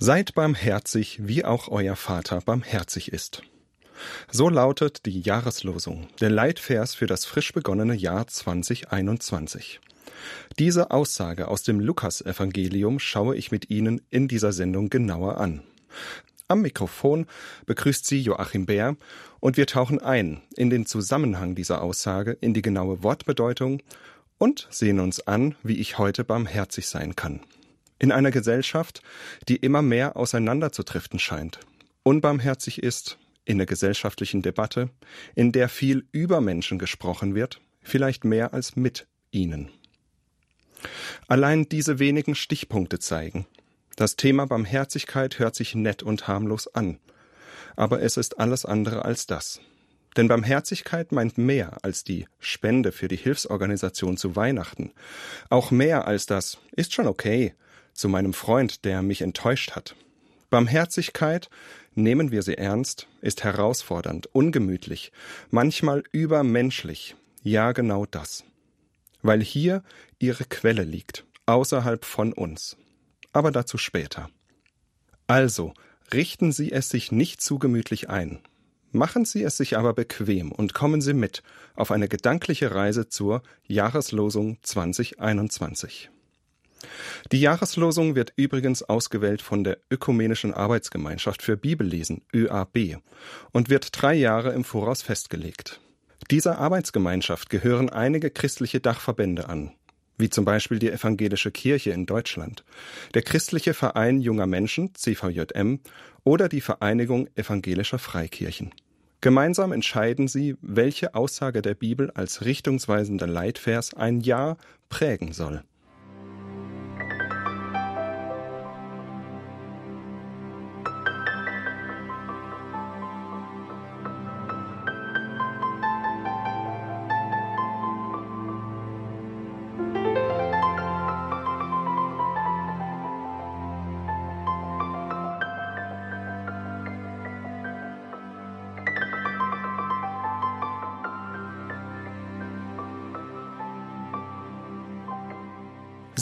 Seid barmherzig, wie auch euer Vater barmherzig ist. So lautet die Jahreslosung, der Leitvers für das frisch begonnene Jahr 2021. Diese Aussage aus dem Lukasevangelium schaue ich mit Ihnen in dieser Sendung genauer an. Am Mikrofon begrüßt Sie Joachim Bär und wir tauchen ein in den Zusammenhang dieser Aussage, in die genaue Wortbedeutung und sehen uns an, wie ich heute barmherzig sein kann. In einer Gesellschaft, die immer mehr auseinanderzudriften scheint, unbarmherzig ist, in der gesellschaftlichen Debatte, in der viel über Menschen gesprochen wird, vielleicht mehr als mit ihnen. Allein diese wenigen Stichpunkte zeigen, das Thema Barmherzigkeit hört sich nett und harmlos an, aber es ist alles andere als das. Denn Barmherzigkeit meint mehr als die Spende für die Hilfsorganisation zu Weihnachten, auch mehr als das ist schon okay, zu meinem Freund, der mich enttäuscht hat. Barmherzigkeit, nehmen wir sie ernst, ist herausfordernd, ungemütlich, manchmal übermenschlich. Ja, genau das. Weil hier ihre Quelle liegt, außerhalb von uns. Aber dazu später. Also, richten Sie es sich nicht zu gemütlich ein. Machen Sie es sich aber bequem und kommen Sie mit auf eine gedankliche Reise zur Jahreslosung 2021. Die Jahreslosung wird übrigens ausgewählt von der Ökumenischen Arbeitsgemeinschaft für Bibellesen ÖAB und wird drei Jahre im Voraus festgelegt. Dieser Arbeitsgemeinschaft gehören einige christliche Dachverbände an, wie zum Beispiel die Evangelische Kirche in Deutschland, der Christliche Verein junger Menschen CVJM oder die Vereinigung evangelischer Freikirchen. Gemeinsam entscheiden sie, welche Aussage der Bibel als richtungsweisender Leitvers ein Jahr prägen soll.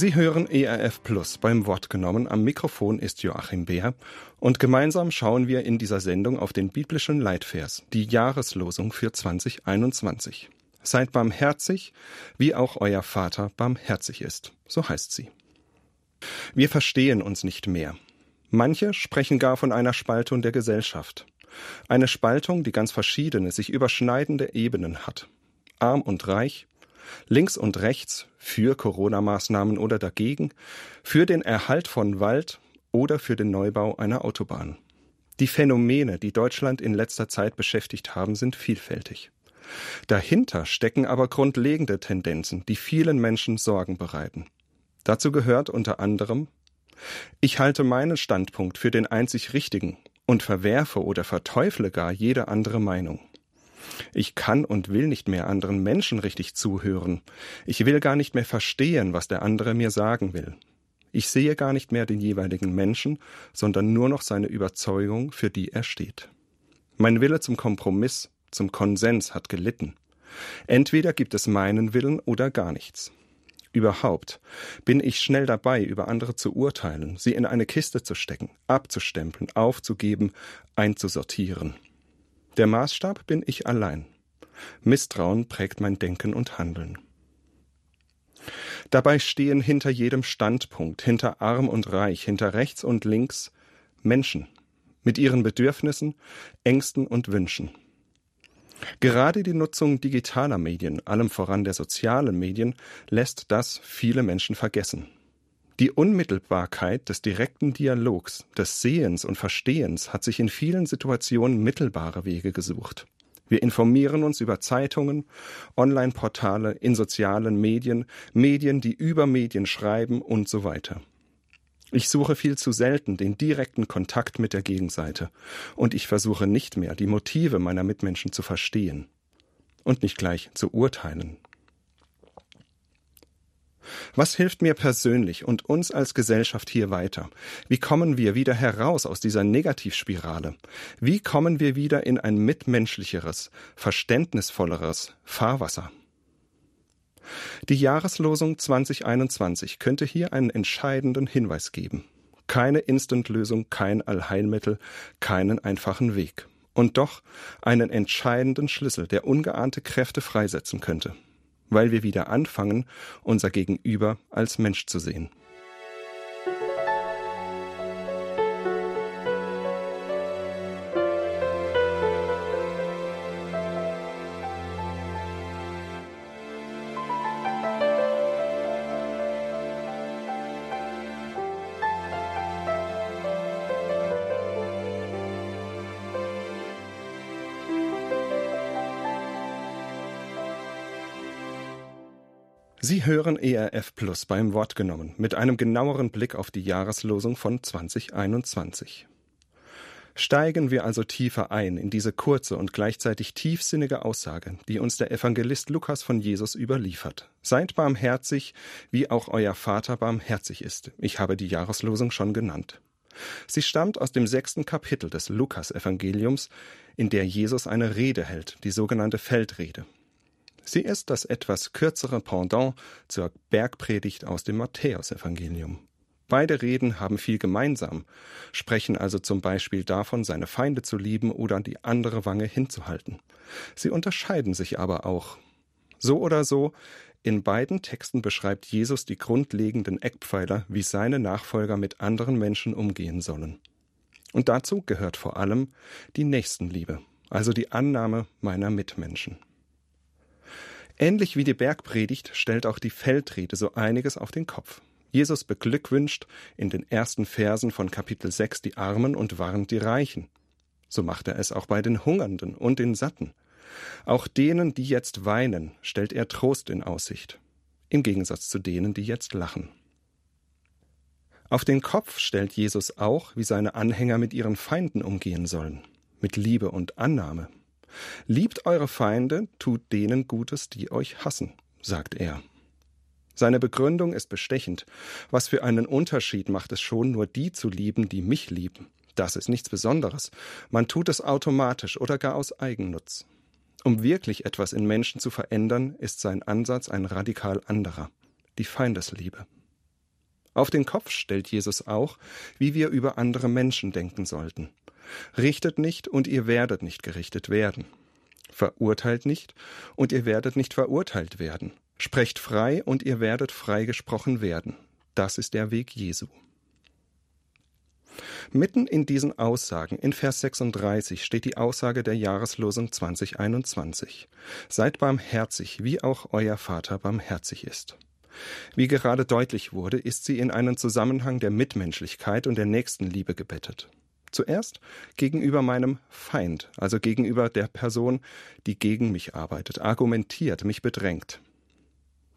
Sie hören ERF Plus beim Wort genommen. Am Mikrofon ist Joachim Beer und gemeinsam schauen wir in dieser Sendung auf den biblischen Leitvers, die Jahreslosung für 2021. Seid barmherzig, wie auch euer Vater barmherzig ist. So heißt sie. Wir verstehen uns nicht mehr. Manche sprechen gar von einer Spaltung der Gesellschaft. Eine Spaltung, die ganz verschiedene, sich überschneidende Ebenen hat. Arm und reich, links und rechts für Corona-Maßnahmen oder dagegen, für den Erhalt von Wald oder für den Neubau einer Autobahn. Die Phänomene, die Deutschland in letzter Zeit beschäftigt haben, sind vielfältig. Dahinter stecken aber grundlegende Tendenzen, die vielen Menschen Sorgen bereiten. Dazu gehört unter anderem Ich halte meinen Standpunkt für den einzig richtigen und verwerfe oder verteufle gar jede andere Meinung. Ich kann und will nicht mehr anderen Menschen richtig zuhören. Ich will gar nicht mehr verstehen, was der andere mir sagen will. Ich sehe gar nicht mehr den jeweiligen Menschen, sondern nur noch seine Überzeugung, für die er steht. Mein Wille zum Kompromiss, zum Konsens hat gelitten. Entweder gibt es meinen Willen oder gar nichts. Überhaupt bin ich schnell dabei, über andere zu urteilen, sie in eine Kiste zu stecken, abzustempeln, aufzugeben, einzusortieren. Der Maßstab bin ich allein. Misstrauen prägt mein Denken und Handeln. Dabei stehen hinter jedem Standpunkt, hinter arm und reich, hinter rechts und links Menschen mit ihren Bedürfnissen, Ängsten und Wünschen. Gerade die Nutzung digitaler Medien, allem voran der sozialen Medien, lässt das viele Menschen vergessen. Die Unmittelbarkeit des direkten Dialogs, des Sehens und Verstehens hat sich in vielen Situationen mittelbare Wege gesucht. Wir informieren uns über Zeitungen, Online-Portale, in sozialen Medien, Medien, die über Medien schreiben und so weiter. Ich suche viel zu selten den direkten Kontakt mit der Gegenseite und ich versuche nicht mehr, die Motive meiner Mitmenschen zu verstehen und nicht gleich zu urteilen. Was hilft mir persönlich und uns als Gesellschaft hier weiter? Wie kommen wir wieder heraus aus dieser Negativspirale? Wie kommen wir wieder in ein mitmenschlicheres, verständnisvolleres Fahrwasser? Die Jahreslosung 2021 könnte hier einen entscheidenden Hinweis geben. Keine Instant-Lösung, kein Allheilmittel, keinen einfachen Weg. Und doch einen entscheidenden Schlüssel, der ungeahnte Kräfte freisetzen könnte, weil wir wieder anfangen, unser Gegenüber als Mensch zu sehen. Sie hören ERF Plus beim Wort genommen mit einem genaueren Blick auf die Jahreslosung von 2021. Steigen wir also tiefer ein in diese kurze und gleichzeitig tiefsinnige Aussage, die uns der Evangelist Lukas von Jesus überliefert. Seid barmherzig, wie auch euer Vater barmherzig ist. Ich habe die Jahreslosung schon genannt. Sie stammt aus dem sechsten Kapitel des Lukas-Evangeliums, in der Jesus eine Rede hält, die sogenannte Feldrede. Sie ist das etwas kürzere Pendant zur Bergpredigt aus dem Matthäusevangelium. Beide Reden haben viel gemeinsam, sprechen also zum Beispiel davon, seine Feinde zu lieben oder die andere Wange hinzuhalten. Sie unterscheiden sich aber auch. So oder so, in beiden Texten beschreibt Jesus die grundlegenden Eckpfeiler, wie seine Nachfolger mit anderen Menschen umgehen sollen. Und dazu gehört vor allem die Nächstenliebe, also die Annahme meiner Mitmenschen. Ähnlich wie die Bergpredigt stellt auch die Feldrede so einiges auf den Kopf. Jesus beglückwünscht in den ersten Versen von Kapitel 6 die Armen und warnt die Reichen. So macht er es auch bei den Hungernden und den Satten. Auch denen, die jetzt weinen, stellt er Trost in Aussicht, im Gegensatz zu denen, die jetzt lachen. Auf den Kopf stellt Jesus auch, wie seine Anhänger mit ihren Feinden umgehen sollen, mit Liebe und Annahme, Liebt eure Feinde, tut denen Gutes, die euch hassen, sagt er. Seine Begründung ist bestechend. Was für einen Unterschied macht es schon, nur die zu lieben, die mich lieben? Das ist nichts Besonderes. Man tut es automatisch oder gar aus Eigennutz. Um wirklich etwas in Menschen zu verändern, ist sein Ansatz ein radikal anderer. Die Feindesliebe. Auf den Kopf stellt Jesus auch, wie wir über andere Menschen denken sollten. Richtet nicht und ihr werdet nicht gerichtet werden. Verurteilt nicht und ihr werdet nicht verurteilt werden. Sprecht frei und ihr werdet freigesprochen werden. Das ist der Weg Jesu. Mitten in diesen Aussagen, in Vers 36, steht die Aussage der Jahreslosung 2021. Seid barmherzig, wie auch euer Vater barmherzig ist. Wie gerade deutlich wurde, ist sie in einen Zusammenhang der Mitmenschlichkeit und der Nächstenliebe gebettet. Zuerst gegenüber meinem Feind, also gegenüber der Person, die gegen mich arbeitet, argumentiert, mich bedrängt.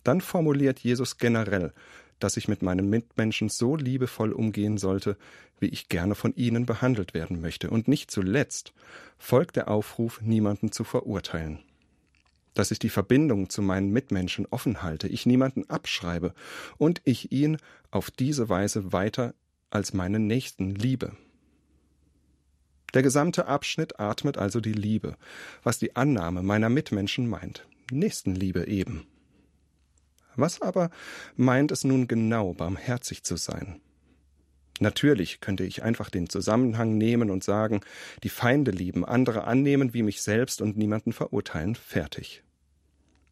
Dann formuliert Jesus generell, dass ich mit meinen Mitmenschen so liebevoll umgehen sollte, wie ich gerne von ihnen behandelt werden möchte. Und nicht zuletzt folgt der Aufruf, niemanden zu verurteilen. Dass ich die Verbindung zu meinen Mitmenschen offen halte, ich niemanden abschreibe und ich ihn auf diese Weise weiter als meinen Nächsten liebe. Der gesamte Abschnitt atmet also die Liebe, was die Annahme meiner Mitmenschen meint. Nächstenliebe eben. Was aber meint es nun genau, barmherzig zu sein? Natürlich könnte ich einfach den Zusammenhang nehmen und sagen, die Feinde lieben, andere annehmen wie mich selbst und niemanden verurteilen, fertig.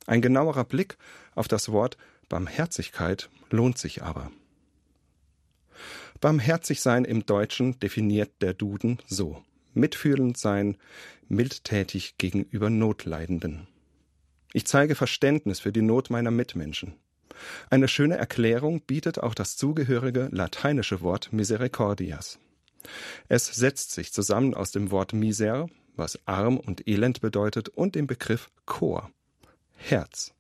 Ein genauerer Blick auf das Wort Barmherzigkeit lohnt sich aber. Barmherzig sein im Deutschen definiert der Duden so mitfühlend sein, mildtätig gegenüber Notleidenden. Ich zeige Verständnis für die Not meiner Mitmenschen. Eine schöne Erklärung bietet auch das zugehörige lateinische Wort misericordias. Es setzt sich zusammen aus dem Wort miser, was arm und elend bedeutet, und dem Begriff cor, Herz.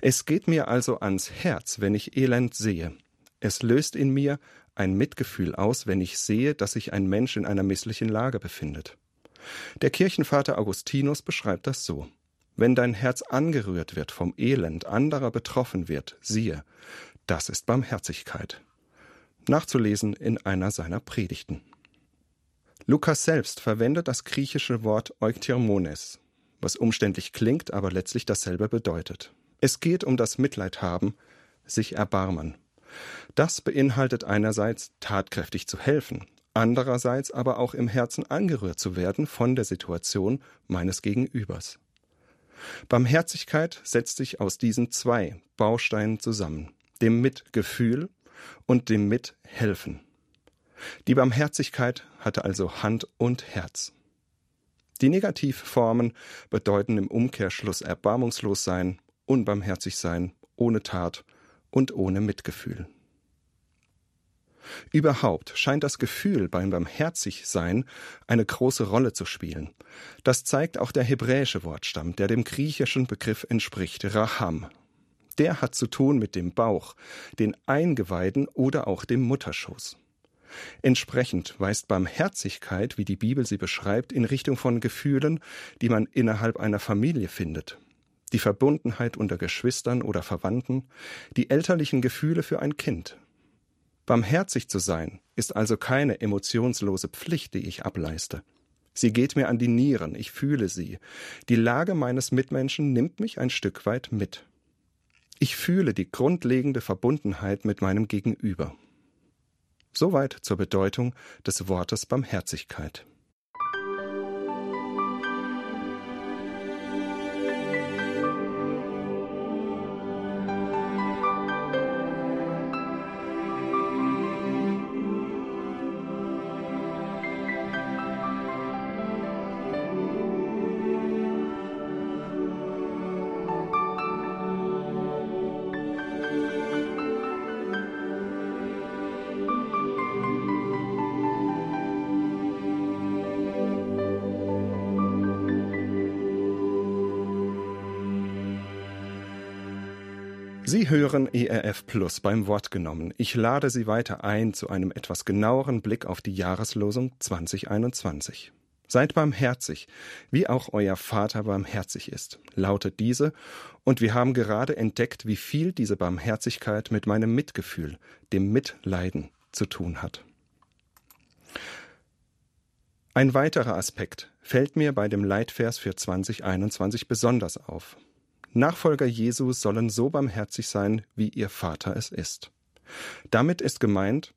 Es geht mir also ans Herz, wenn ich Elend sehe. Es löst in mir ein Mitgefühl aus, wenn ich sehe, dass sich ein Mensch in einer misslichen Lage befindet. Der Kirchenvater Augustinus beschreibt das so. Wenn dein Herz angerührt wird vom Elend anderer betroffen wird, siehe, das ist Barmherzigkeit. Nachzulesen in einer seiner Predigten. Lukas selbst verwendet das griechische Wort Eukthermones, was umständlich klingt, aber letztlich dasselbe bedeutet. Es geht um das Mitleid haben, sich erbarmen, Das beinhaltet einerseits tatkräftig zu helfen, andererseits aber auch im Herzen angerührt zu werden von der Situation meines Gegenübers. Barmherzigkeit setzt sich aus diesen zwei Bausteinen zusammen, dem Mitgefühl und dem Mithelfen. Die Barmherzigkeit hatte also Hand und Herz. Die Negativformen bedeuten im Umkehrschluss erbarmungslos sein, unbarmherzig sein, ohne Tat und ohne Mitgefühl. Überhaupt scheint das Gefühl beim Barmherzigsein eine große Rolle zu spielen. Das zeigt auch der hebräische Wortstamm, der dem griechischen Begriff entspricht, Raham. Der hat zu tun mit dem Bauch, den Eingeweiden oder auch dem Mutterschoß. Entsprechend weist Barmherzigkeit, wie die Bibel sie beschreibt, in Richtung von Gefühlen, die man innerhalb einer Familie findet. Die Verbundenheit unter Geschwistern oder Verwandten, die elterlichen Gefühle für ein Kind, Barmherzig zu sein ist also keine emotionslose Pflicht, die ich ableiste. Sie geht mir an die Nieren, ich fühle sie. Die Lage meines Mitmenschen nimmt mich ein Stück weit mit. Ich fühle die grundlegende Verbundenheit mit meinem Gegenüber. Soweit zur Bedeutung des Wortes Barmherzigkeit. Hören ERF Plus beim Wort genommen. Ich lade Sie weiter ein zu einem etwas genaueren Blick auf die Jahreslosung 2021. Seid barmherzig, wie auch euer Vater barmherzig ist, lautet diese, und wir haben gerade entdeckt, wie viel diese Barmherzigkeit mit meinem Mitgefühl, dem Mitleiden zu tun hat. Ein weiterer Aspekt fällt mir bei dem Leitvers für 2021 besonders auf. Nachfolger Jesu sollen so barmherzig sein, wie ihr Vater es ist. Damit ist gemeint,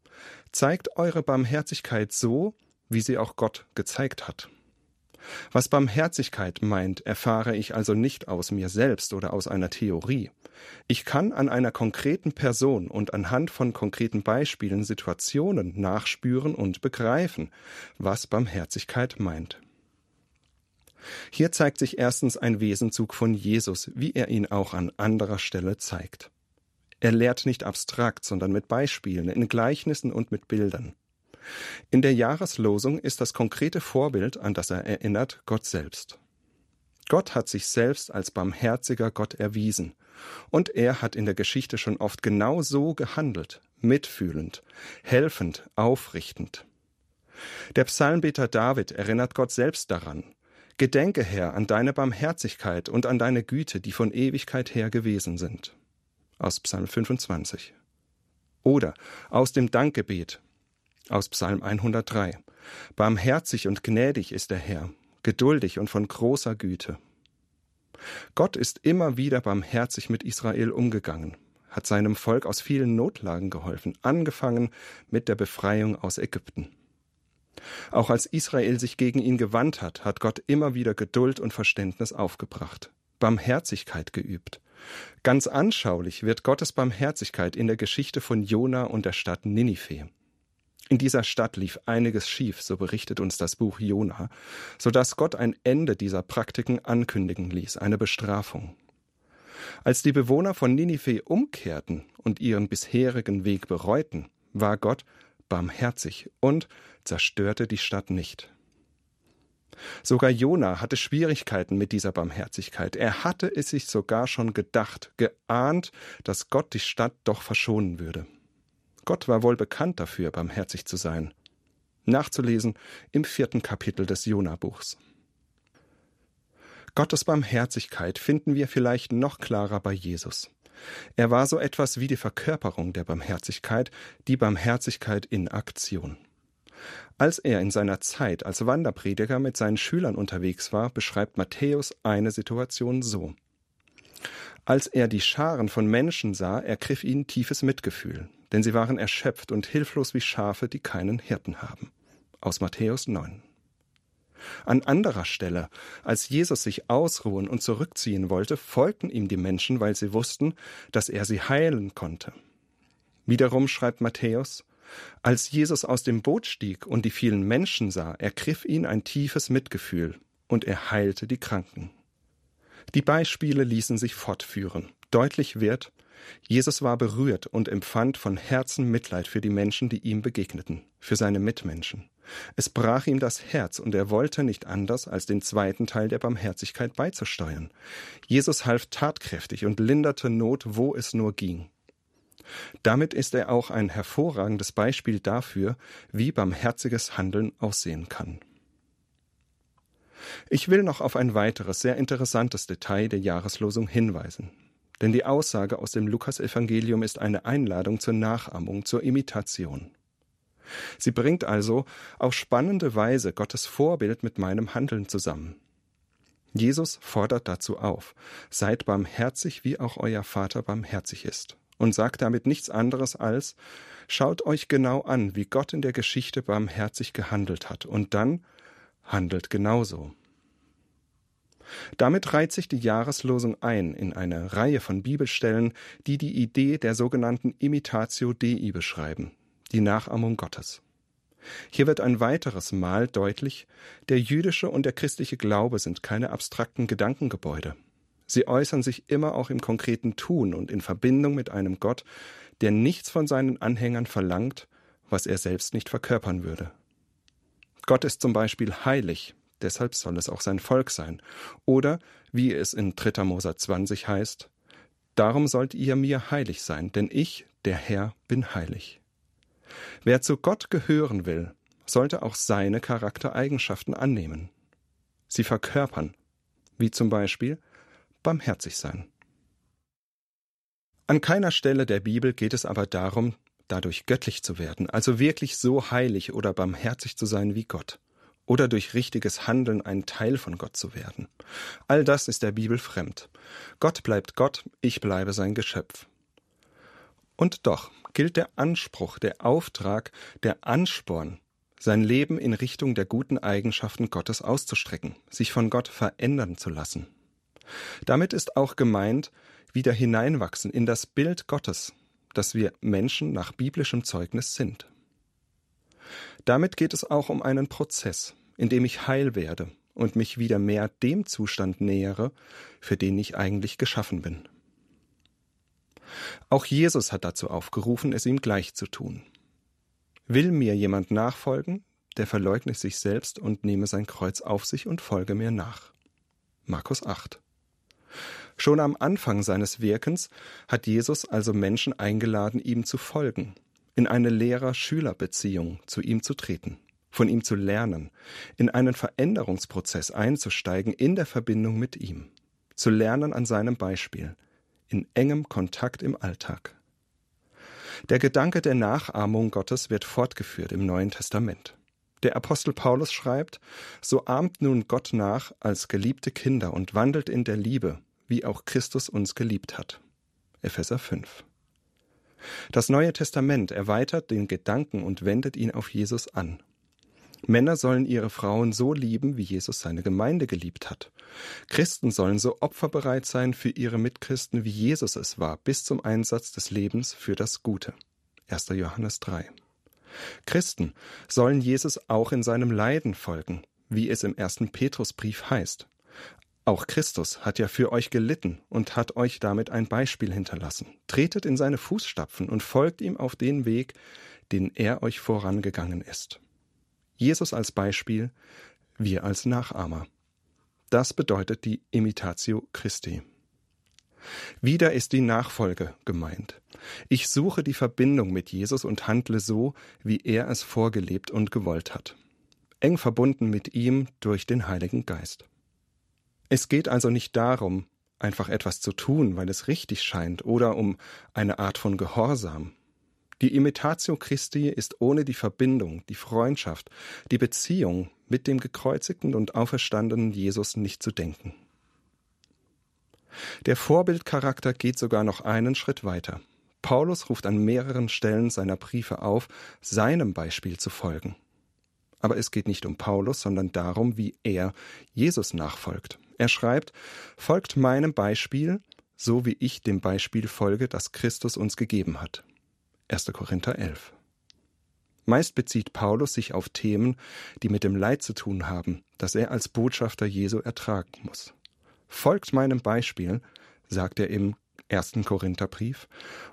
zeigt eure Barmherzigkeit so, wie sie auch Gott gezeigt hat. Was Barmherzigkeit meint, erfahre ich also nicht aus mir selbst oder aus einer Theorie. Ich kann an einer konkreten Person und anhand von konkreten Beispielen Situationen nachspüren und begreifen, was Barmherzigkeit meint. Hier zeigt sich erstens ein Wesenzug von Jesus, wie er ihn auch an anderer Stelle zeigt. Er lehrt nicht abstrakt, sondern mit Beispielen, in Gleichnissen und mit Bildern. In der Jahreslosung ist das konkrete Vorbild, an das er erinnert, Gott selbst. Gott hat sich selbst als barmherziger Gott erwiesen, und er hat in der Geschichte schon oft genau so gehandelt, mitfühlend, helfend, aufrichtend. Der Psalmbeter David erinnert Gott selbst daran, Gedenke, Herr, an deine Barmherzigkeit und an deine Güte, die von Ewigkeit her gewesen sind. Aus Psalm 25. Oder aus dem Dankgebet aus Psalm 103. Barmherzig und gnädig ist der Herr, geduldig und von großer Güte. Gott ist immer wieder barmherzig mit Israel umgegangen, hat seinem Volk aus vielen Notlagen geholfen, angefangen mit der Befreiung aus Ägypten. Auch als Israel sich gegen ihn gewandt hat, hat Gott immer wieder Geduld und Verständnis aufgebracht, Barmherzigkeit geübt. Ganz anschaulich wird Gottes Barmherzigkeit in der Geschichte von Jona und der Stadt Ninive. In dieser Stadt lief einiges schief, so berichtet uns das Buch Jona, so dass Gott ein Ende dieser Praktiken ankündigen ließ, eine Bestrafung. Als die Bewohner von Ninive umkehrten und ihren bisherigen Weg bereuten, war Gott barmherzig und zerstörte die Stadt nicht. Sogar Jona hatte Schwierigkeiten mit dieser Barmherzigkeit. Er hatte es sich sogar schon gedacht, geahnt, dass Gott die Stadt doch verschonen würde. Gott war wohl bekannt dafür, barmherzig zu sein. Nachzulesen im vierten Kapitel des Jona-Buchs. Gottes Barmherzigkeit finden wir vielleicht noch klarer bei Jesus. Er war so etwas wie die Verkörperung der Barmherzigkeit, die Barmherzigkeit in Aktion. Als er in seiner Zeit als Wanderprediger mit seinen Schülern unterwegs war, beschreibt Matthäus eine Situation so. Als er die Scharen von Menschen sah, ergriff ihn tiefes Mitgefühl, denn sie waren erschöpft und hilflos wie Schafe, die keinen Hirten haben. Aus Matthäus 9. An anderer Stelle, als Jesus sich ausruhen und zurückziehen wollte, folgten ihm die Menschen, weil sie wussten, dass er sie heilen konnte. Wiederum schreibt Matthäus, als Jesus aus dem Boot stieg und die vielen Menschen sah, ergriff ihn ein tiefes Mitgefühl und er heilte die Kranken. Die Beispiele ließen sich fortführen. Deutlich wird, Jesus war berührt und empfand von Herzen Mitleid für die Menschen, die ihm begegneten, für seine Mitmenschen. Es brach ihm das Herz und er wollte nicht anders, als den zweiten Teil der Barmherzigkeit beizusteuern. Jesus half tatkräftig und linderte Not, wo es nur ging. Damit ist er auch ein hervorragendes Beispiel dafür, wie barmherziges Handeln aussehen kann. Ich will noch auf ein weiteres sehr interessantes Detail der Jahreslosung hinweisen. Denn die Aussage aus dem Lukasevangelium ist eine Einladung zur Nachahmung, zur Imitation. Sie bringt also auf spannende Weise Gottes Vorbild mit meinem Handeln zusammen. Jesus fordert dazu auf, seid barmherzig, wie auch euer Vater barmherzig ist, und sagt damit nichts anderes als, schaut euch genau an, wie Gott in der Geschichte barmherzig gehandelt hat, und dann handelt genauso. Damit reiht sich die Jahreslosung ein in eine Reihe von Bibelstellen, die die Idee der sogenannten Imitatio Dei beschreiben, die Nachahmung Gottes. Hier wird ein weiteres Mal deutlich, der jüdische und der christliche Glaube sind keine abstrakten Gedankengebäude. Sie äußern sich immer auch im konkreten Tun und in Verbindung mit einem Gott, der nichts von seinen Anhängern verlangt, was er selbst nicht verkörpern würde. Gott ist zum Beispiel heilig, deshalb soll es auch sein Volk sein. Oder, wie es in 3. Moser 20 heißt, Darum sollt ihr mir heilig sein, denn ich, der Herr, bin heilig. Wer zu Gott gehören will, sollte auch seine Charaktereigenschaften annehmen. Sie verkörpern, wie zum Beispiel barmherzig sein. An keiner Stelle der Bibel geht es aber darum, dadurch göttlich zu werden, also wirklich so heilig oder barmherzig zu sein wie Gott, oder durch richtiges Handeln ein Teil von Gott zu werden. All das ist der Bibel fremd. Gott bleibt Gott, ich bleibe sein Geschöpf. Und doch gilt der Anspruch, der Auftrag, der Ansporn, sein Leben in Richtung der guten Eigenschaften Gottes auszustrecken, sich von Gott verändern zu lassen. Damit ist auch gemeint, wieder hineinwachsen in das Bild Gottes, das wir Menschen nach biblischem Zeugnis sind. Damit geht es auch um einen Prozess, in dem ich heil werde und mich wieder mehr dem Zustand nähere, für den ich eigentlich geschaffen bin. Auch Jesus hat dazu aufgerufen, es ihm gleich zu tun. Will mir jemand nachfolgen, der verleugne sich selbst und nehme sein Kreuz auf sich und folge mir nach. Markus 8. Schon am Anfang seines Wirkens hat Jesus also Menschen eingeladen, ihm zu folgen, in eine Lehrer-Schüler-Beziehung zu ihm zu treten, von ihm zu lernen, in einen Veränderungsprozess einzusteigen in der Verbindung mit ihm, zu lernen an seinem Beispiel, in engem Kontakt im Alltag. Der Gedanke der Nachahmung Gottes wird fortgeführt im Neuen Testament. Der Apostel Paulus schreibt, so ahmt nun Gott nach als geliebte Kinder und wandelt in der Liebe, wie auch Christus uns geliebt hat. Epheser 5. Das Neue Testament erweitert den Gedanken und wendet ihn auf Jesus an. Männer sollen ihre Frauen so lieben, wie Jesus seine Gemeinde geliebt hat. Christen sollen so opferbereit sein für ihre Mitchristen, wie Jesus es war, bis zum Einsatz des Lebens für das Gute. 1. Johannes 3. Christen sollen Jesus auch in seinem Leiden folgen, wie es im ersten Petrusbrief heißt. Auch Christus hat ja für euch gelitten und hat euch damit ein Beispiel hinterlassen. Tretet in seine Fußstapfen und folgt ihm auf den Weg, den er euch vorangegangen ist. Jesus als Beispiel, wir als Nachahmer. Das bedeutet die Imitatio Christi. Wieder ist die Nachfolge gemeint. Ich suche die Verbindung mit Jesus und handle so, wie er es vorgelebt und gewollt hat. Eng verbunden mit ihm durch den Heiligen Geist. Es geht also nicht darum, einfach etwas zu tun, weil es richtig scheint, oder um eine Art von Gehorsam. Die Imitatio Christi ist ohne die Verbindung, die Freundschaft, die Beziehung mit dem gekreuzigten und auferstandenen Jesus nicht zu denken. Der Vorbildcharakter geht sogar noch einen Schritt weiter. Paulus ruft an mehreren Stellen seiner Briefe auf, seinem Beispiel zu folgen. Aber es geht nicht um Paulus, sondern darum, wie er Jesus nachfolgt. Er schreibt, folgt meinem Beispiel, so wie ich dem Beispiel folge, das Christus uns gegeben hat. 1. Korinther 11. Meist bezieht Paulus sich auf Themen, die mit dem Leid zu tun haben, das er als Botschafter Jesu ertragen muss. Folgt meinem Beispiel, sagt er im ersten Korintherbrief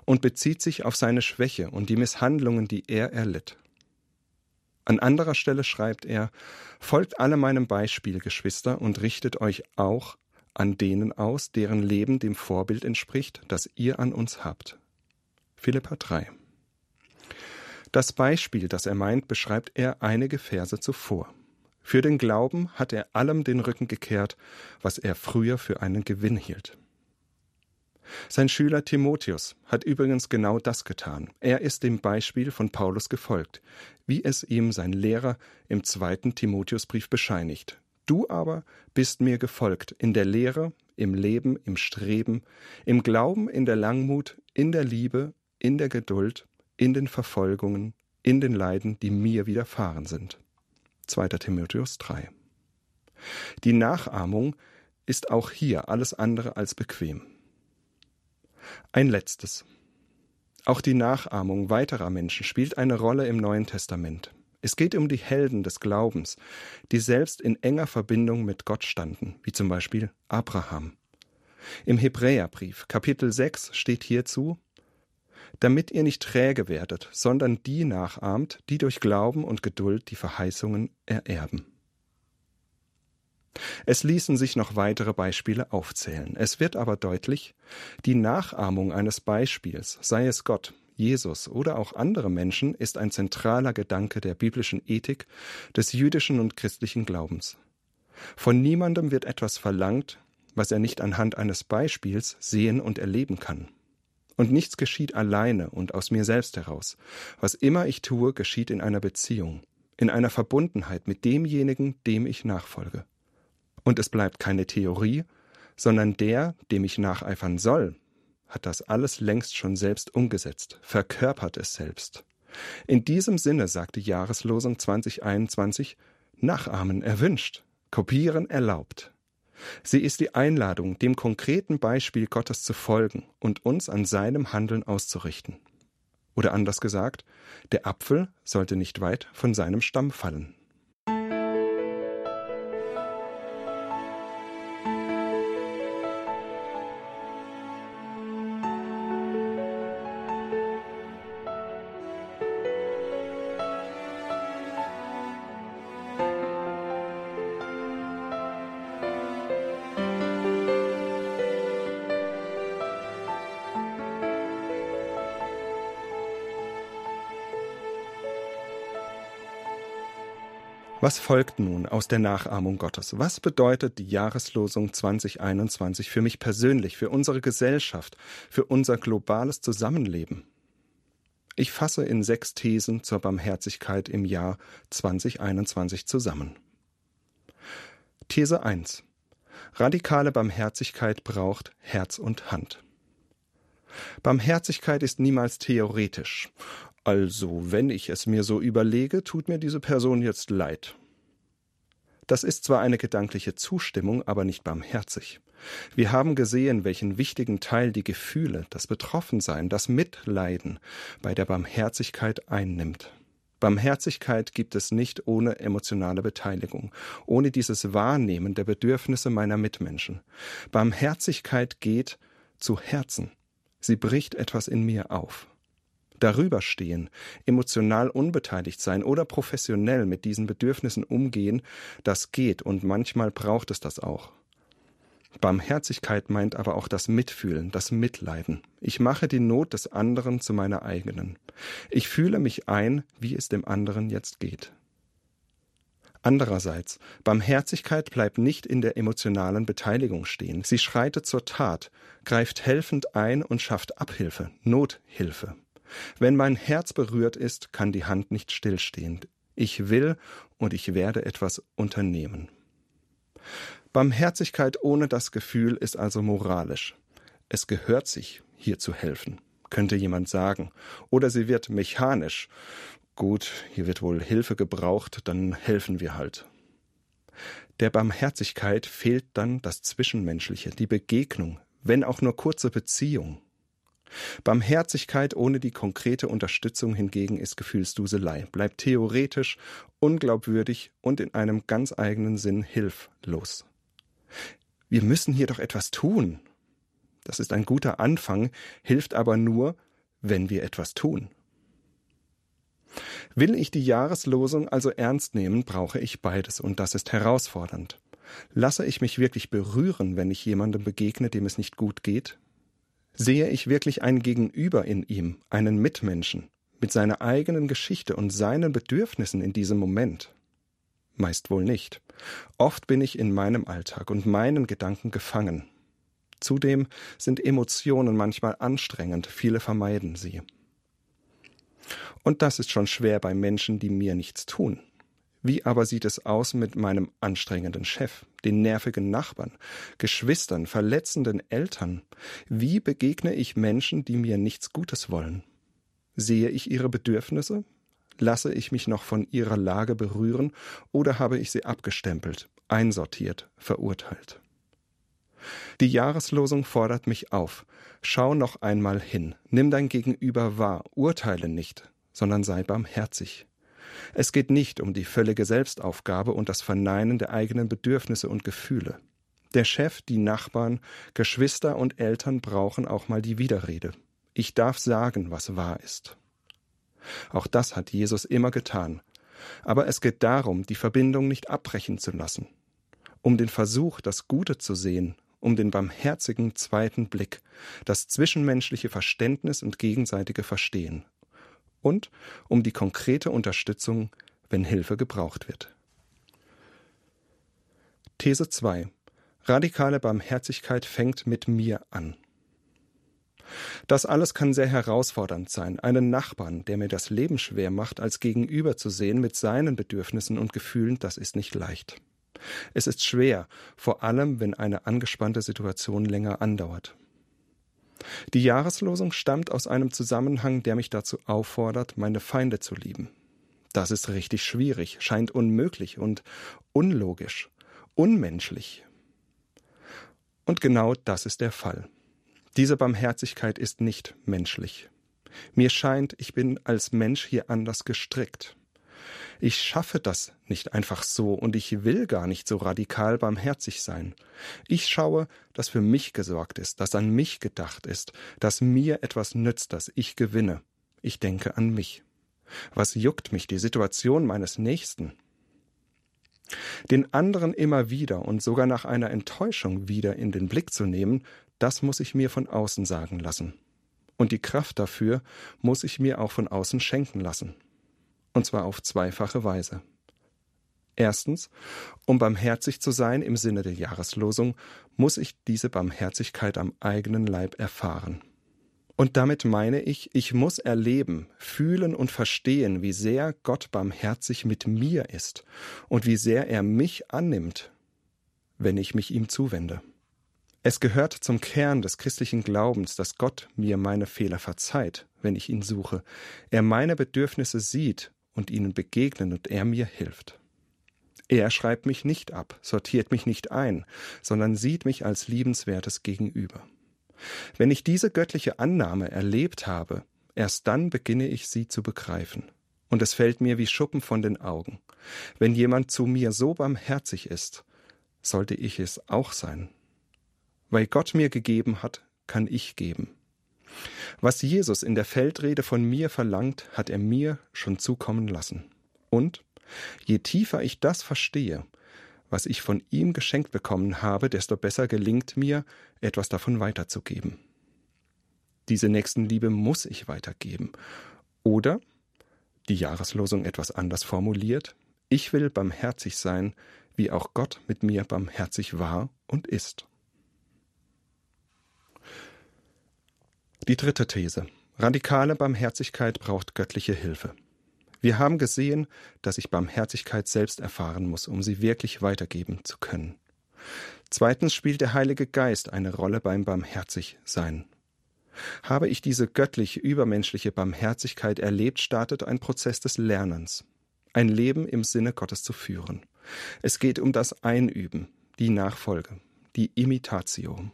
und bezieht sich auf seine Schwäche und die Misshandlungen, die er erlitt. An anderer Stelle schreibt er, Folgt alle meinem Beispiel, Geschwister, und richtet euch auch an denen aus, deren Leben dem Vorbild entspricht, das ihr an uns habt. Philippa 3. Das Beispiel, das er meint, beschreibt er einige Verse zuvor. Für den Glauben hat er allem den Rücken gekehrt, was er früher für einen Gewinn hielt. Sein Schüler Timotheus hat übrigens genau das getan. Er ist dem Beispiel von Paulus gefolgt, wie es ihm sein Lehrer im zweiten Timotheusbrief bescheinigt. Du aber bist mir gefolgt in der Lehre, im Leben, im Streben, im Glauben, in der Langmut, in der Liebe, in der Geduld, in den Verfolgungen, in den Leiden, die mir widerfahren sind. 2. Timotheus 3. Die Nachahmung ist auch hier alles andere als bequem. Ein letztes. Auch die Nachahmung weiterer Menschen spielt eine Rolle im Neuen Testament. Es geht um die Helden des Glaubens, die selbst in enger Verbindung mit Gott standen, wie zum Beispiel Abraham. Im Hebräerbrief Kapitel 6 steht hierzu damit ihr nicht träge werdet, sondern die nachahmt, die durch Glauben und Geduld die Verheißungen ererben. Es ließen sich noch weitere Beispiele aufzählen. Es wird aber deutlich, die Nachahmung eines Beispiels, sei es Gott, Jesus oder auch andere Menschen, ist ein zentraler Gedanke der biblischen Ethik, des jüdischen und christlichen Glaubens. Von niemandem wird etwas verlangt, was er nicht anhand eines Beispiels sehen und erleben kann. Und nichts geschieht alleine und aus mir selbst heraus. Was immer ich tue, geschieht in einer Beziehung, in einer Verbundenheit mit demjenigen, dem ich nachfolge. Und es bleibt keine Theorie, sondern der, dem ich nacheifern soll, hat das alles längst schon selbst umgesetzt, verkörpert es selbst. In diesem Sinne sagt die Jahreslosung 2021 Nachahmen erwünscht, kopieren erlaubt. Sie ist die Einladung, dem konkreten Beispiel Gottes zu folgen und uns an seinem Handeln auszurichten. Oder anders gesagt, der Apfel sollte nicht weit von seinem Stamm fallen. Was folgt nun aus der Nachahmung Gottes? Was bedeutet die Jahreslosung 2021 für mich persönlich, für unsere Gesellschaft, für unser globales Zusammenleben? Ich fasse in sechs Thesen zur Barmherzigkeit im Jahr 2021 zusammen. These 1. Radikale Barmherzigkeit braucht Herz und Hand. Barmherzigkeit ist niemals theoretisch. Also, wenn ich es mir so überlege, tut mir diese Person jetzt leid. Das ist zwar eine gedankliche Zustimmung, aber nicht barmherzig. Wir haben gesehen, welchen wichtigen Teil die Gefühle, das Betroffensein, das Mitleiden bei der Barmherzigkeit einnimmt. Barmherzigkeit gibt es nicht ohne emotionale Beteiligung, ohne dieses Wahrnehmen der Bedürfnisse meiner Mitmenschen. Barmherzigkeit geht zu Herzen. Sie bricht etwas in mir auf darüber stehen, emotional unbeteiligt sein oder professionell mit diesen Bedürfnissen umgehen, das geht und manchmal braucht es das auch. Barmherzigkeit meint aber auch das Mitfühlen, das Mitleiden. Ich mache die Not des anderen zu meiner eigenen. Ich fühle mich ein, wie es dem anderen jetzt geht. Andererseits, Barmherzigkeit bleibt nicht in der emotionalen Beteiligung stehen. Sie schreitet zur Tat, greift helfend ein und schafft Abhilfe, Nothilfe. Wenn mein Herz berührt ist, kann die Hand nicht stillstehen. Ich will und ich werde etwas unternehmen. Barmherzigkeit ohne das Gefühl ist also moralisch. Es gehört sich, hier zu helfen. könnte jemand sagen. Oder sie wird mechanisch. Gut, hier wird wohl Hilfe gebraucht, dann helfen wir halt. Der Barmherzigkeit fehlt dann das Zwischenmenschliche, die Begegnung, wenn auch nur kurze Beziehung. Barmherzigkeit ohne die konkrete Unterstützung hingegen ist Gefühlsduselei, bleibt theoretisch, unglaubwürdig und in einem ganz eigenen Sinn hilflos. Wir müssen hier doch etwas tun. Das ist ein guter Anfang, hilft aber nur, wenn wir etwas tun. Will ich die Jahreslosung also ernst nehmen, brauche ich beides, und das ist herausfordernd. Lasse ich mich wirklich berühren, wenn ich jemandem begegne, dem es nicht gut geht? Sehe ich wirklich ein Gegenüber in ihm, einen Mitmenschen, mit seiner eigenen Geschichte und seinen Bedürfnissen in diesem Moment? Meist wohl nicht. Oft bin ich in meinem Alltag und meinen Gedanken gefangen. Zudem sind Emotionen manchmal anstrengend, viele vermeiden sie. Und das ist schon schwer bei Menschen, die mir nichts tun. Wie aber sieht es aus mit meinem anstrengenden Chef, den nervigen Nachbarn, Geschwistern, verletzenden Eltern? Wie begegne ich Menschen, die mir nichts Gutes wollen? Sehe ich ihre Bedürfnisse? Lasse ich mich noch von ihrer Lage berühren oder habe ich sie abgestempelt, einsortiert, verurteilt? Die Jahreslosung fordert mich auf. Schau noch einmal hin, nimm dein Gegenüber wahr, urteile nicht, sondern sei barmherzig. Es geht nicht um die völlige Selbstaufgabe und das Verneinen der eigenen Bedürfnisse und Gefühle. Der Chef, die Nachbarn, Geschwister und Eltern brauchen auch mal die Widerrede. Ich darf sagen, was wahr ist. Auch das hat Jesus immer getan. Aber es geht darum, die Verbindung nicht abbrechen zu lassen, um den Versuch, das Gute zu sehen, um den barmherzigen zweiten Blick, das zwischenmenschliche Verständnis und gegenseitige Verstehen und um die konkrete Unterstützung, wenn Hilfe gebraucht wird. These 2. Radikale Barmherzigkeit fängt mit mir an. Das alles kann sehr herausfordernd sein, einen Nachbarn, der mir das Leben schwer macht, als Gegenüber zu sehen mit seinen Bedürfnissen und Gefühlen, das ist nicht leicht. Es ist schwer, vor allem wenn eine angespannte Situation länger andauert. Die Jahreslosung stammt aus einem Zusammenhang, der mich dazu auffordert, meine Feinde zu lieben. Das ist richtig schwierig, scheint unmöglich und unlogisch, unmenschlich. Und genau das ist der Fall. Diese Barmherzigkeit ist nicht menschlich. Mir scheint, ich bin als Mensch hier anders gestrickt. Ich schaffe das nicht einfach so und ich will gar nicht so radikal barmherzig sein. Ich schaue, dass für mich gesorgt ist, dass an mich gedacht ist, dass mir etwas nützt, dass ich gewinne. Ich denke an mich. Was juckt mich die Situation meines Nächsten? Den anderen immer wieder und sogar nach einer Enttäuschung wieder in den Blick zu nehmen, das muss ich mir von außen sagen lassen. Und die Kraft dafür muss ich mir auch von außen schenken lassen und zwar auf zweifache Weise. Erstens, um barmherzig zu sein im Sinne der Jahreslosung, muss ich diese Barmherzigkeit am eigenen Leib erfahren. Und damit meine ich, ich muss erleben, fühlen und verstehen, wie sehr Gott barmherzig mit mir ist und wie sehr er mich annimmt, wenn ich mich ihm zuwende. Es gehört zum Kern des christlichen Glaubens, dass Gott mir meine Fehler verzeiht, wenn ich ihn suche, er meine Bedürfnisse sieht und ihnen begegnen und er mir hilft. Er schreibt mich nicht ab, sortiert mich nicht ein, sondern sieht mich als liebenswertes Gegenüber. Wenn ich diese göttliche Annahme erlebt habe, erst dann beginne ich sie zu begreifen. Und es fällt mir wie Schuppen von den Augen. Wenn jemand zu mir so barmherzig ist, sollte ich es auch sein. Weil Gott mir gegeben hat, kann ich geben. Was Jesus in der Feldrede von mir verlangt, hat er mir schon zukommen lassen. Und je tiefer ich das verstehe, was ich von ihm geschenkt bekommen habe, desto besser gelingt mir, etwas davon weiterzugeben. Diese Nächstenliebe muss ich weitergeben. Oder, die Jahreslosung etwas anders formuliert, ich will barmherzig sein, wie auch Gott mit mir barmherzig war und ist. Die dritte These. Radikale Barmherzigkeit braucht göttliche Hilfe. Wir haben gesehen, dass ich Barmherzigkeit selbst erfahren muss, um sie wirklich weitergeben zu können. Zweitens spielt der Heilige Geist eine Rolle beim Barmherzigsein. Habe ich diese göttlich übermenschliche Barmherzigkeit erlebt, startet ein Prozess des Lernens, ein Leben im Sinne Gottes zu führen. Es geht um das Einüben, die Nachfolge, die Imitatio.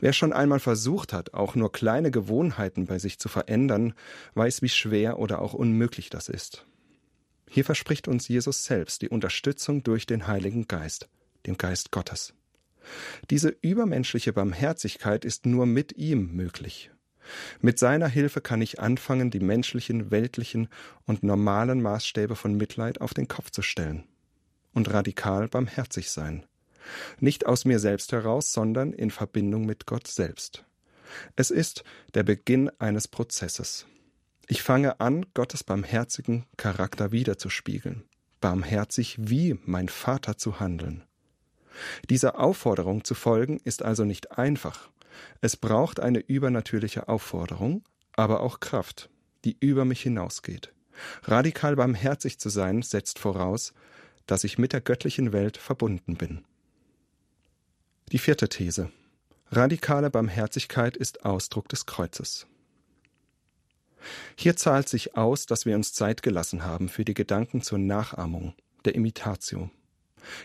Wer schon einmal versucht hat, auch nur kleine Gewohnheiten bei sich zu verändern, weiß, wie schwer oder auch unmöglich das ist. Hier verspricht uns Jesus selbst die Unterstützung durch den Heiligen Geist, dem Geist Gottes. Diese übermenschliche Barmherzigkeit ist nur mit ihm möglich. Mit seiner Hilfe kann ich anfangen, die menschlichen, weltlichen und normalen Maßstäbe von Mitleid auf den Kopf zu stellen und radikal barmherzig sein. Nicht aus mir selbst heraus, sondern in Verbindung mit Gott selbst. Es ist der Beginn eines Prozesses. Ich fange an, Gottes barmherzigen Charakter wiederzuspiegeln, barmherzig wie mein Vater zu handeln. Dieser Aufforderung zu folgen ist also nicht einfach. Es braucht eine übernatürliche Aufforderung, aber auch Kraft, die über mich hinausgeht. Radikal barmherzig zu sein setzt voraus, dass ich mit der göttlichen Welt verbunden bin. Die vierte These. Radikale Barmherzigkeit ist Ausdruck des Kreuzes. Hier zahlt sich aus, dass wir uns Zeit gelassen haben für die Gedanken zur Nachahmung, der Imitatio.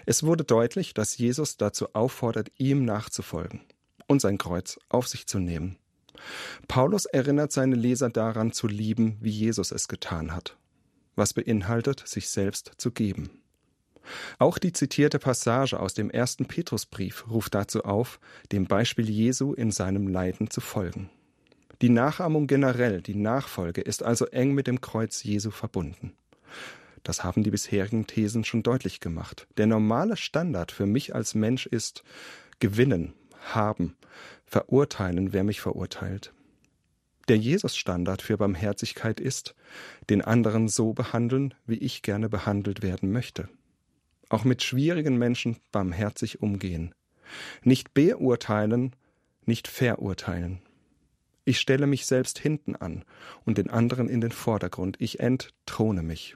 Es wurde deutlich, dass Jesus dazu auffordert, ihm nachzufolgen und sein Kreuz auf sich zu nehmen. Paulus erinnert seine Leser daran zu lieben, wie Jesus es getan hat, was beinhaltet, sich selbst zu geben. Auch die zitierte Passage aus dem ersten Petrusbrief ruft dazu auf, dem Beispiel Jesu in seinem Leiden zu folgen. Die Nachahmung generell, die Nachfolge ist also eng mit dem Kreuz Jesu verbunden. Das haben die bisherigen Thesen schon deutlich gemacht. Der normale Standard für mich als Mensch ist gewinnen, haben, verurteilen, wer mich verurteilt. Der Jesus-Standard für Barmherzigkeit ist, den anderen so behandeln, wie ich gerne behandelt werden möchte. Auch mit schwierigen Menschen barmherzig umgehen. Nicht beurteilen, nicht verurteilen. Ich stelle mich selbst hinten an und den anderen in den Vordergrund. Ich entthrone mich.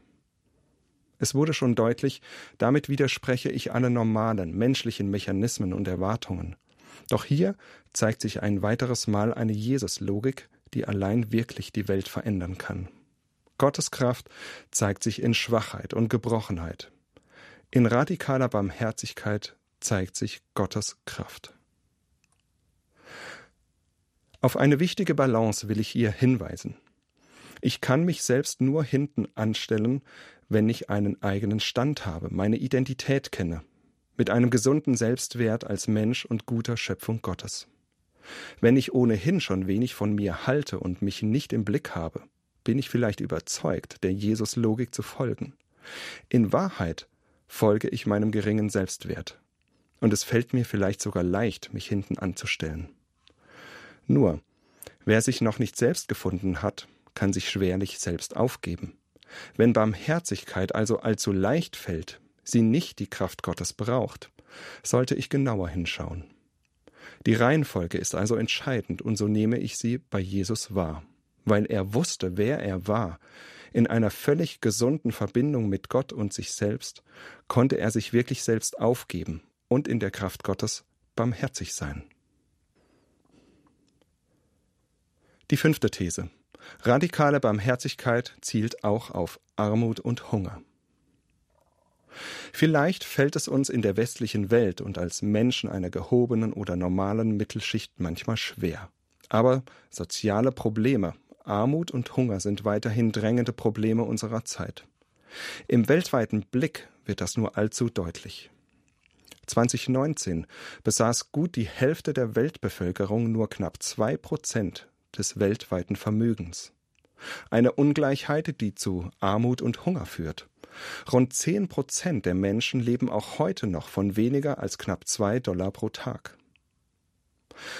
Es wurde schon deutlich, damit widerspreche ich allen normalen, menschlichen Mechanismen und Erwartungen. Doch hier zeigt sich ein weiteres Mal eine Jesus-Logik, die allein wirklich die Welt verändern kann. Gottes Kraft zeigt sich in Schwachheit und Gebrochenheit. In radikaler Barmherzigkeit zeigt sich Gottes Kraft. Auf eine wichtige Balance will ich hier hinweisen. Ich kann mich selbst nur hinten anstellen, wenn ich einen eigenen Stand habe, meine Identität kenne, mit einem gesunden Selbstwert als Mensch und guter Schöpfung Gottes. Wenn ich ohnehin schon wenig von mir halte und mich nicht im Blick habe, bin ich vielleicht überzeugt, der Jesus-Logik zu folgen. In Wahrheit folge ich meinem geringen Selbstwert. Und es fällt mir vielleicht sogar leicht, mich hinten anzustellen. Nur, wer sich noch nicht selbst gefunden hat, kann sich schwerlich selbst aufgeben. Wenn Barmherzigkeit also allzu leicht fällt, sie nicht die Kraft Gottes braucht, sollte ich genauer hinschauen. Die Reihenfolge ist also entscheidend, und so nehme ich sie bei Jesus wahr, weil er wusste, wer er war. In einer völlig gesunden Verbindung mit Gott und sich selbst konnte er sich wirklich selbst aufgeben und in der Kraft Gottes barmherzig sein. Die fünfte These. Radikale Barmherzigkeit zielt auch auf Armut und Hunger. Vielleicht fällt es uns in der westlichen Welt und als Menschen einer gehobenen oder normalen Mittelschicht manchmal schwer. Aber soziale Probleme, Armut und Hunger sind weiterhin drängende Probleme unserer Zeit. Im weltweiten Blick wird das nur allzu deutlich. 2019 besaß gut die Hälfte der Weltbevölkerung nur knapp zwei Prozent des weltweiten Vermögens. Eine Ungleichheit, die zu Armut und Hunger führt. Rund zehn Prozent der Menschen leben auch heute noch von weniger als knapp zwei Dollar pro Tag.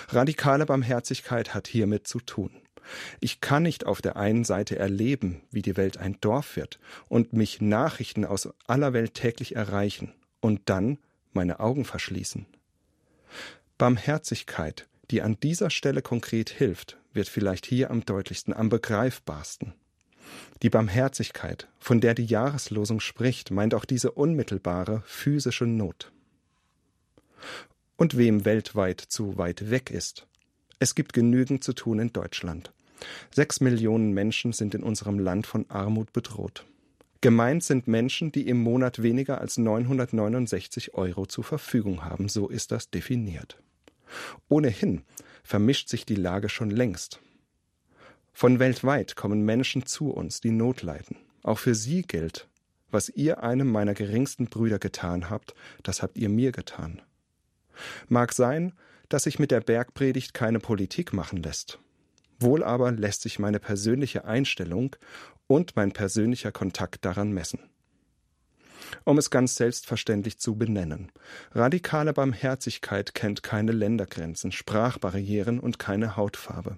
Radikale Barmherzigkeit hat hiermit zu tun. Ich kann nicht auf der einen Seite erleben, wie die Welt ein Dorf wird und mich Nachrichten aus aller Welt täglich erreichen und dann meine Augen verschließen. Barmherzigkeit, die an dieser Stelle konkret hilft, wird vielleicht hier am deutlichsten, am begreifbarsten. Die Barmherzigkeit, von der die Jahreslosung spricht, meint auch diese unmittelbare physische Not. Und wem weltweit zu weit weg ist, Es gibt genügend zu tun in Deutschland. Sechs Millionen Menschen sind in unserem Land von Armut bedroht. Gemeint sind Menschen, die im Monat weniger als 969 Euro zur Verfügung haben, so ist das definiert. Ohnehin vermischt sich die Lage schon längst. Von weltweit kommen Menschen zu uns, die Not leiden. Auch für sie gilt, was ihr einem meiner geringsten Brüder getan habt, das habt ihr mir getan. Mag sein, dass sich mit der Bergpredigt keine Politik machen lässt. Wohl aber lässt sich meine persönliche Einstellung und mein persönlicher Kontakt daran messen. Um es ganz selbstverständlich zu benennen. Radikale Barmherzigkeit kennt keine Ländergrenzen, Sprachbarrieren und keine Hautfarbe.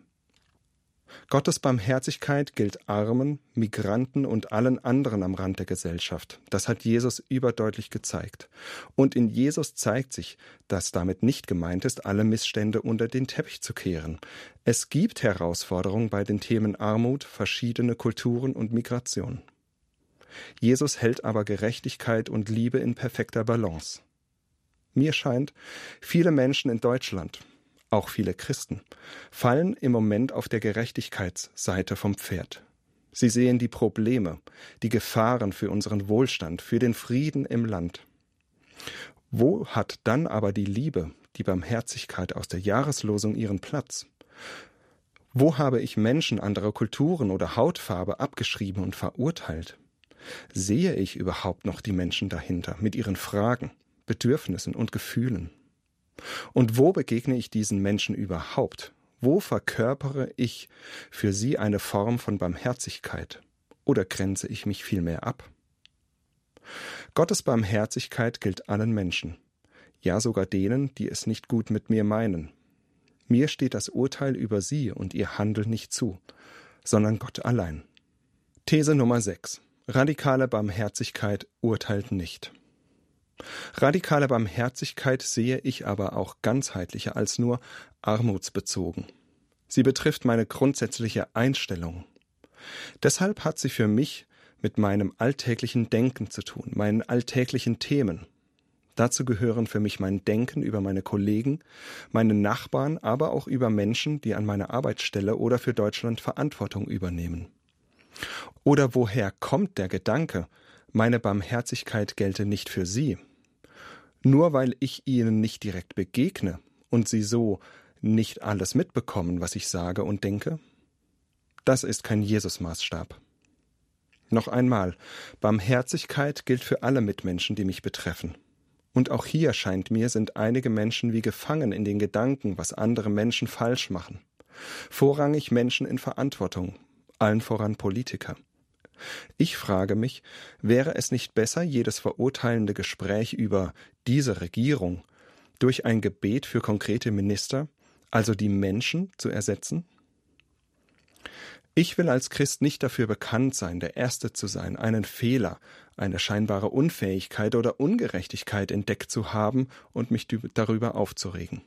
Gottes Barmherzigkeit gilt Armen, Migranten und allen anderen am Rand der Gesellschaft. Das hat Jesus überdeutlich gezeigt. Und in Jesus zeigt sich, dass damit nicht gemeint ist, alle Missstände unter den Teppich zu kehren. Es gibt Herausforderungen bei den Themen Armut, verschiedene Kulturen und Migration. Jesus hält aber Gerechtigkeit und Liebe in perfekter Balance. Mir scheint, viele Menschen in Deutschland, auch viele Christen, fallen im Moment auf der Gerechtigkeitsseite vom Pferd. Sie sehen die Probleme, die Gefahren für unseren Wohlstand, für den Frieden im Land. Wo hat dann aber die Liebe, die Barmherzigkeit aus der Jahreslosung ihren Platz? Wo habe ich Menschen anderer Kulturen oder Hautfarbe abgeschrieben und verurteilt? Sehe ich überhaupt noch die Menschen dahinter mit ihren Fragen, Bedürfnissen und Gefühlen? Und wo begegne ich diesen Menschen überhaupt? Wo verkörpere ich für sie eine Form von Barmherzigkeit? Oder grenze ich mich vielmehr ab? Gottes Barmherzigkeit gilt allen Menschen, ja sogar denen, die es nicht gut mit mir meinen. Mir steht das Urteil über sie und ihr Handeln nicht zu, sondern Gott allein. These Nummer 6. Radikale Barmherzigkeit urteilt nicht. Radikale Barmherzigkeit sehe ich aber auch ganzheitlicher als nur armutsbezogen. Sie betrifft meine grundsätzliche Einstellung. Deshalb hat sie für mich mit meinem alltäglichen Denken zu tun, meinen alltäglichen Themen. Dazu gehören für mich mein Denken über meine Kollegen, meine Nachbarn, aber auch über Menschen, die an meiner Arbeitsstelle oder für Deutschland Verantwortung übernehmen. Oder woher kommt der Gedanke, meine Barmherzigkeit gelte nicht für sie, nur weil ich ihnen nicht direkt begegne und sie so nicht alles mitbekommen, was ich sage und denke? Das ist kein Jesus-Maßstab. Noch einmal, Barmherzigkeit gilt für alle Mitmenschen, die mich betreffen. Und auch hier scheint mir, sind einige Menschen wie gefangen in den Gedanken, was andere Menschen falsch machen. Vorrangig Menschen in Verantwortung, allen voran Politiker. Ich frage mich, wäre es nicht besser, jedes verurteilende Gespräch über diese Regierung durch ein Gebet für konkrete Minister, also die Menschen, zu ersetzen? Ich will als Christ nicht dafür bekannt sein, der Erste zu sein, einen Fehler, eine scheinbare Unfähigkeit oder Ungerechtigkeit entdeckt zu haben und mich darüber aufzuregen.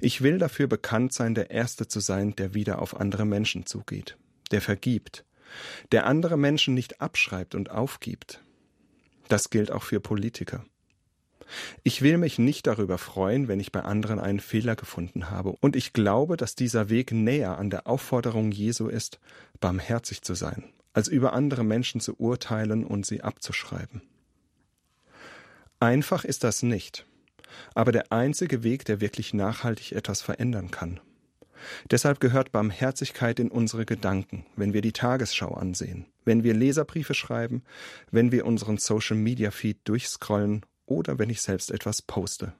Ich will dafür bekannt sein, der Erste zu sein, der wieder auf andere Menschen zugeht, der vergibt, der andere Menschen nicht abschreibt und aufgibt. Das gilt auch für Politiker. Ich will mich nicht darüber freuen, wenn ich bei anderen einen Fehler gefunden habe, und ich glaube, dass dieser Weg näher an der Aufforderung Jesu ist, barmherzig zu sein, als über andere Menschen zu urteilen und sie abzuschreiben. Einfach ist das nicht, aber der einzige Weg, der wirklich nachhaltig etwas verändern kann. Deshalb gehört Barmherzigkeit in unsere Gedanken, wenn wir die Tagesschau ansehen, wenn wir Leserbriefe schreiben, wenn wir unseren Social Media Feed durchscrollen oder wenn ich selbst etwas poste.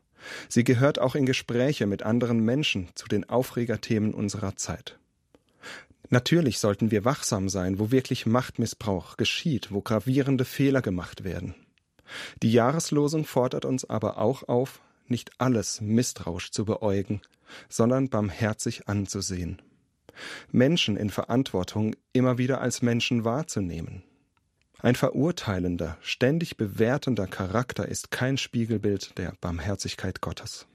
Sie gehört auch in Gespräche mit anderen Menschen zu den Aufregerthemen unserer Zeit. Natürlich sollten wir wachsam sein, wo wirklich Machtmissbrauch geschieht, wo gravierende Fehler gemacht werden. Die Jahreslosung fordert uns aber auch auf, nicht alles misstrauisch zu beäugen, sondern barmherzig anzusehen. Menschen in Verantwortung immer wieder als Menschen wahrzunehmen. Ein verurteilender, ständig bewertender Charakter ist kein Spiegelbild der Barmherzigkeit Gottes.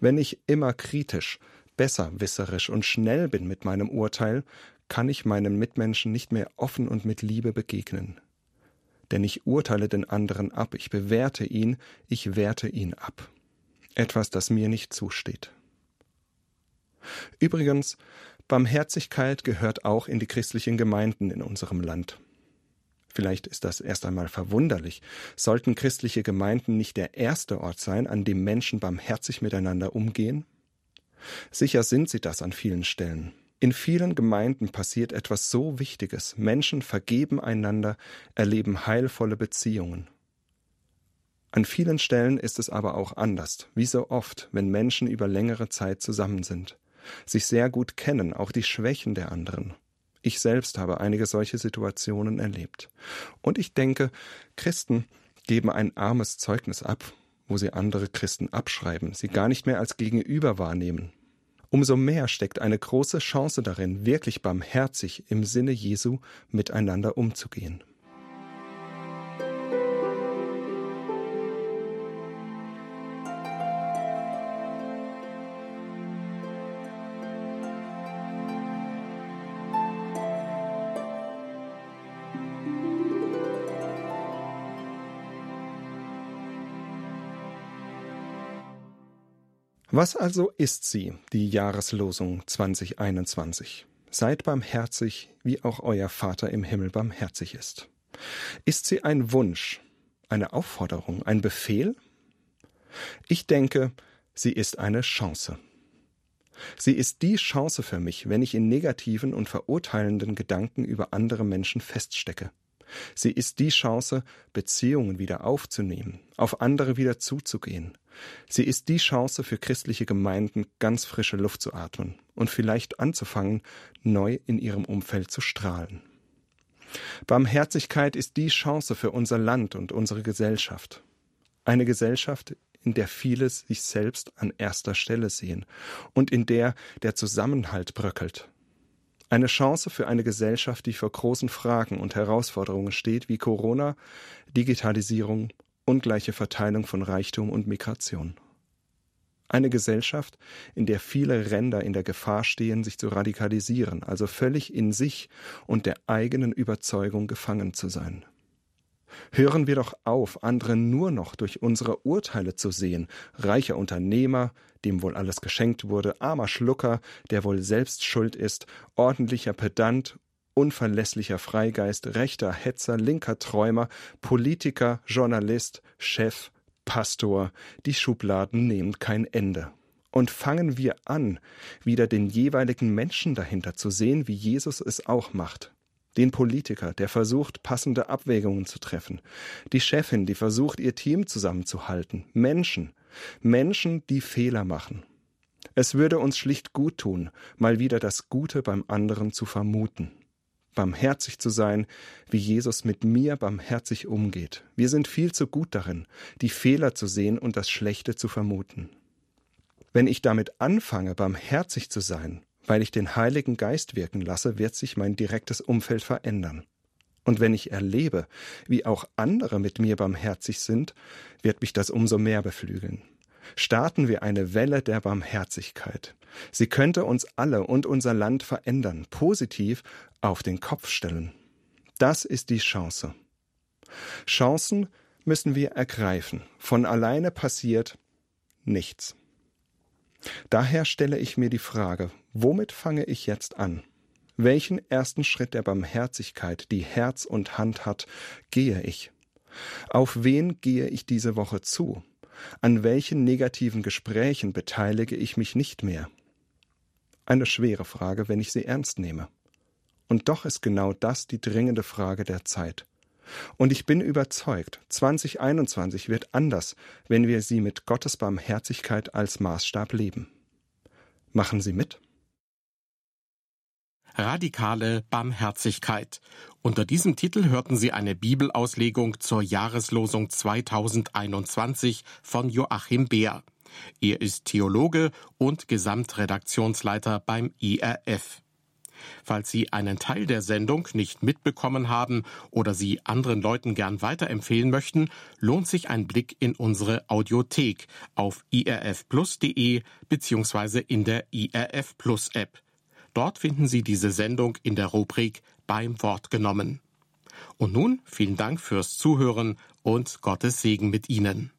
Wenn ich immer kritisch, besserwisserisch und schnell bin mit meinem Urteil, kann ich meinem Mitmenschen nicht mehr offen und mit Liebe begegnen. Denn ich urteile den anderen ab, ich bewerte ihn, ich werte ihn ab. Etwas, das mir nicht zusteht. Übrigens, Barmherzigkeit gehört auch in die christlichen Gemeinden in unserem Land. Vielleicht ist das erst einmal verwunderlich. Sollten christliche Gemeinden nicht der erste Ort sein, an dem Menschen barmherzig miteinander umgehen? Sicher sind sie das an vielen Stellen. In vielen Gemeinden passiert etwas so Wichtiges. Menschen vergeben einander, erleben heilvolle Beziehungen. An vielen Stellen ist es aber auch anders, wie so oft, wenn Menschen über längere Zeit zusammen sind, sich sehr gut kennen, auch die Schwächen der anderen. Ich selbst habe einige solche Situationen erlebt. Und ich denke, Christen geben ein armes Zeugnis ab, wo sie andere Christen abschreiben, sie gar nicht mehr als Gegenüber wahrnehmen, Umso mehr steckt eine große Chance darin, wirklich barmherzig im Sinne Jesu miteinander umzugehen. Was also ist sie, die Jahreslosung 2021? Seid barmherzig, wie auch euer Vater im Himmel barmherzig ist. Ist sie ein Wunsch, eine Aufforderung, ein Befehl? Ich denke, sie ist eine Chance. Sie ist die Chance für mich, wenn ich in negativen und verurteilenden Gedanken über andere Menschen feststecke. Sie ist die Chance, Beziehungen wieder aufzunehmen, auf andere wieder zuzugehen. Sie ist die Chance für christliche Gemeinden, ganz frische Luft zu atmen und vielleicht anzufangen, neu in ihrem Umfeld zu strahlen. Barmherzigkeit ist die Chance für unser Land und unsere Gesellschaft. Eine Gesellschaft, in der viele sich selbst an erster Stelle sehen und in der der Zusammenhalt bröckelt, eine Chance für eine Gesellschaft, die vor großen Fragen und Herausforderungen steht, wie Corona, Digitalisierung, ungleiche Verteilung von Reichtum und Migration. Eine Gesellschaft, in der viele Ränder in der Gefahr stehen, sich zu radikalisieren, also völlig in sich und der eigenen Überzeugung gefangen zu sein. Hören wir doch auf, andere nur noch durch unsere Urteile zu sehen. Reicher Unternehmer, dem wohl alles geschenkt wurde, armer Schlucker, der wohl selbst schuld ist, ordentlicher Pedant, unverlässlicher Freigeist, rechter Hetzer, linker Träumer, Politiker, Journalist, Chef, Pastor, die Schubladen nehmen kein Ende. Und fangen wir an, wieder den jeweiligen Menschen dahinter zu sehen, wie Jesus es auch macht. Den Politiker, der versucht, passende Abwägungen zu treffen, die Chefin, die versucht, ihr Team zusammenzuhalten, Menschen, Menschen, die Fehler machen. Es würde uns schlicht gut tun, mal wieder das Gute beim anderen zu vermuten, barmherzig zu sein, wie Jesus mit mir barmherzig umgeht. Wir sind viel zu gut darin, die Fehler zu sehen und das Schlechte zu vermuten. Wenn ich damit anfange, barmherzig zu sein, weil ich den Heiligen Geist wirken lasse, wird sich mein direktes Umfeld verändern. Und wenn ich erlebe, wie auch andere mit mir barmherzig sind, wird mich das umso mehr beflügeln. Starten wir eine Welle der Barmherzigkeit. Sie könnte uns alle und unser Land verändern, positiv auf den Kopf stellen. Das ist die Chance. Chancen müssen wir ergreifen. Von alleine passiert nichts. Daher stelle ich mir die Frage, womit fange ich jetzt an? Welchen ersten Schritt der Barmherzigkeit, die Herz und Hand hat, gehe ich? Auf wen gehe ich diese Woche zu? An welchen negativen Gesprächen beteilige ich mich nicht mehr? Eine schwere Frage, wenn ich sie ernst nehme. Und doch ist genau das die dringende Frage der Zeit. Und ich bin überzeugt, 2021 wird anders, wenn wir sie mit Gottes Barmherzigkeit als Maßstab leben. Machen Sie mit? Radikale Barmherzigkeit. Unter diesem Titel hörten Sie eine Bibelauslegung zur Jahreslosung 2021 von Joachim Beer. Er ist Theologe und Gesamtredaktionsleiter beim IRF. Falls Sie einen Teil der Sendung nicht mitbekommen haben oder sie anderen Leuten gern weiterempfehlen möchten, lohnt sich ein Blick in unsere Audiothek auf irfplus.de bzw. in der IRF Plus App. Dort finden Sie diese Sendung in der Rubrik Beim Wort genommen. Und nun vielen Dank fürs Zuhören und Gottes Segen mit Ihnen.